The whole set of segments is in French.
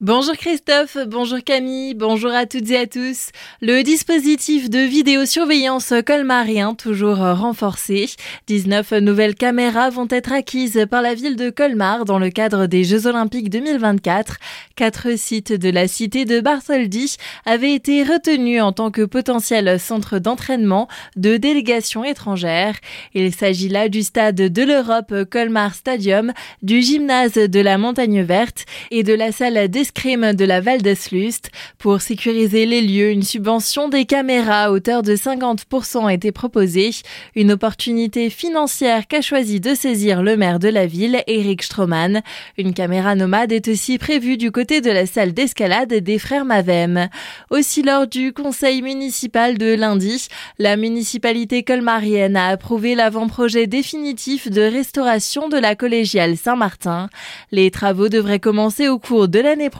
Bonjour Christophe, bonjour Camille, bonjour à toutes et à tous. Le dispositif de vidéosurveillance colmarien toujours renforcé. 19 nouvelles caméras vont être acquises par la ville de Colmar dans le cadre des Jeux Olympiques 2024. Quatre sites de la cité de Bartholdi avaient été retenus en tant que potentiel centre d'entraînement de délégations étrangères. Il s'agit là du stade de l'Europe Colmar Stadium, du gymnase de la Montagne Verte et de la salle des crime de la Val d'Eslust. Pour sécuriser les lieux, une subvention des caméras à hauteur de 50% a été proposée. Une opportunité financière qu'a choisi de saisir le maire de la ville, Eric Stroman. Une caméra nomade est aussi prévue du côté de la salle d'escalade des frères Mavem. Aussi lors du conseil municipal de lundi, la municipalité colmarienne a approuvé l'avant-projet définitif de restauration de la collégiale Saint-Martin. Les travaux devraient commencer au cours de l'année prochaine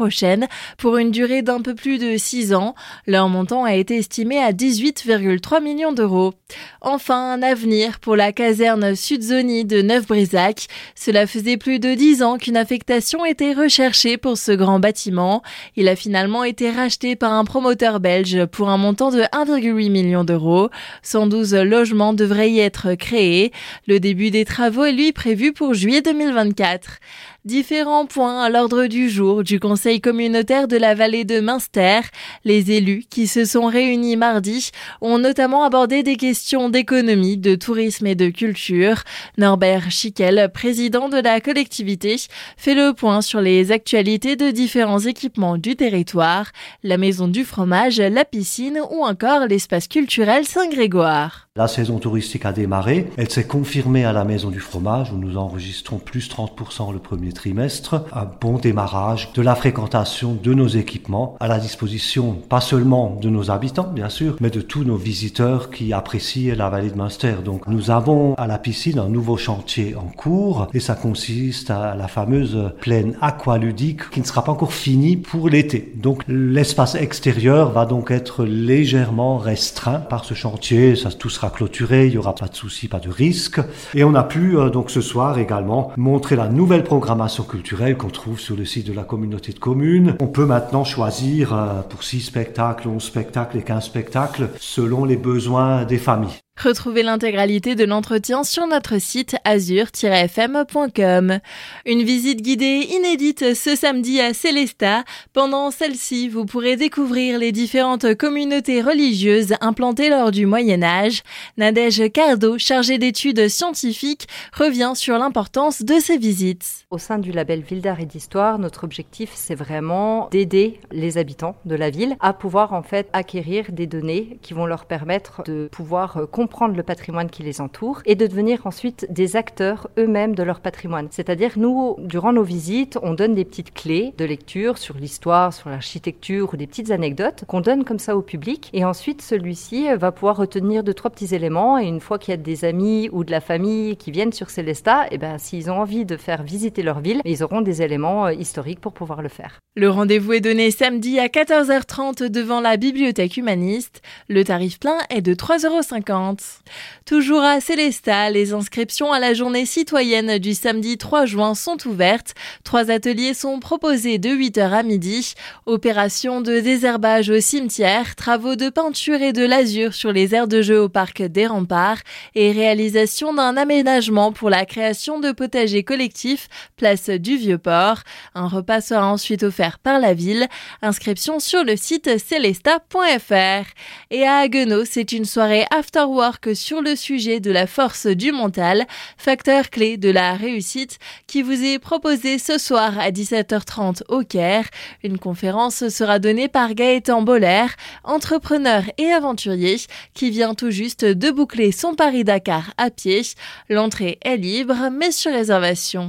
pour une durée d'un peu plus de 6 ans. Leur montant a été estimé à 18,3 millions d'euros. Enfin, un avenir pour la caserne Sud-Zoni de Neuf-Brisac. Cela faisait plus de 10 ans qu'une affectation était recherchée pour ce grand bâtiment. Il a finalement été racheté par un promoteur belge pour un montant de 1,8 million d'euros. 112 logements devraient y être créés. Le début des travaux est lui prévu pour juillet 2024. Différents points à l'ordre du jour du Conseil communautaire de la vallée de Münster. Les élus qui se sont réunis mardi ont notamment abordé des questions d'économie, de tourisme et de culture. Norbert Schickel, président de la collectivité, fait le point sur les actualités de différents équipements du territoire, la maison du fromage, la piscine ou encore l'espace culturel Saint-Grégoire. La saison touristique a démarré. Elle s'est confirmée à la Maison du Fromage où nous enregistrons plus 30% le premier trimestre. Un bon démarrage de la fréquentation de nos équipements à la disposition pas seulement de nos habitants, bien sûr, mais de tous nos visiteurs qui apprécient la vallée de Munster. Donc nous avons à la piscine un nouveau chantier en cours et ça consiste à la fameuse plaine aqualudique qui ne sera pas encore finie pour l'été. Donc l'espace extérieur va donc être légèrement restreint par ce chantier. Ça, tout sera clôturé, il y aura pas de souci, pas de risque. Et on a pu euh, donc ce soir également montrer la nouvelle programmation culturelle qu'on trouve sur le site de la communauté de communes. On peut maintenant choisir euh, pour 6 spectacles, 11 spectacles et 15 spectacles selon les besoins des familles. Retrouvez l'intégralité de l'entretien sur notre site azur-fm.com. Une visite guidée inédite ce samedi à Célesta. Pendant celle-ci, vous pourrez découvrir les différentes communautés religieuses implantées lors du Moyen Âge. Nadège Cardo, chargée d'études scientifiques, revient sur l'importance de ces visites. Au sein du label Ville d'art et d'histoire, notre objectif, c'est vraiment d'aider les habitants de la ville à pouvoir en fait acquérir des données qui vont leur permettre de pouvoir comprendre comprendre le patrimoine qui les entoure et de devenir ensuite des acteurs eux-mêmes de leur patrimoine. C'est-à-dire, nous, durant nos visites, on donne des petites clés de lecture sur l'histoire, sur l'architecture ou des petites anecdotes qu'on donne comme ça au public. Et ensuite, celui-ci va pouvoir retenir deux, trois petits éléments. Et une fois qu'il y a des amis ou de la famille qui viennent sur Célesta, et eh ben, s'ils ont envie de faire visiter leur ville, ils auront des éléments euh, historiques pour pouvoir le faire. Le rendez-vous est donné samedi à 14h30 devant la bibliothèque humaniste. Le tarif plein est de 3,50 euros. Toujours à Célestat, les inscriptions à la journée citoyenne du samedi 3 juin sont ouvertes. Trois ateliers sont proposés de 8h à midi. Opération de désherbage au cimetière, travaux de peinture et de lasure sur les aires de jeu au parc des remparts et réalisation d'un aménagement pour la création de potagers collectifs place du Vieux-Port. Un repas sera ensuite offert par la ville. Inscription sur le site celesta.fr. Et à Haguenau, c'est une soirée after que sur le sujet de la force du mental, facteur clé de la réussite, qui vous est proposé ce soir à 17h30 au Caire. Une conférence sera donnée par Gaëtan Boller, entrepreneur et aventurier, qui vient tout juste de boucler son Paris-Dakar à pied. L'entrée est libre, mais sur réservation.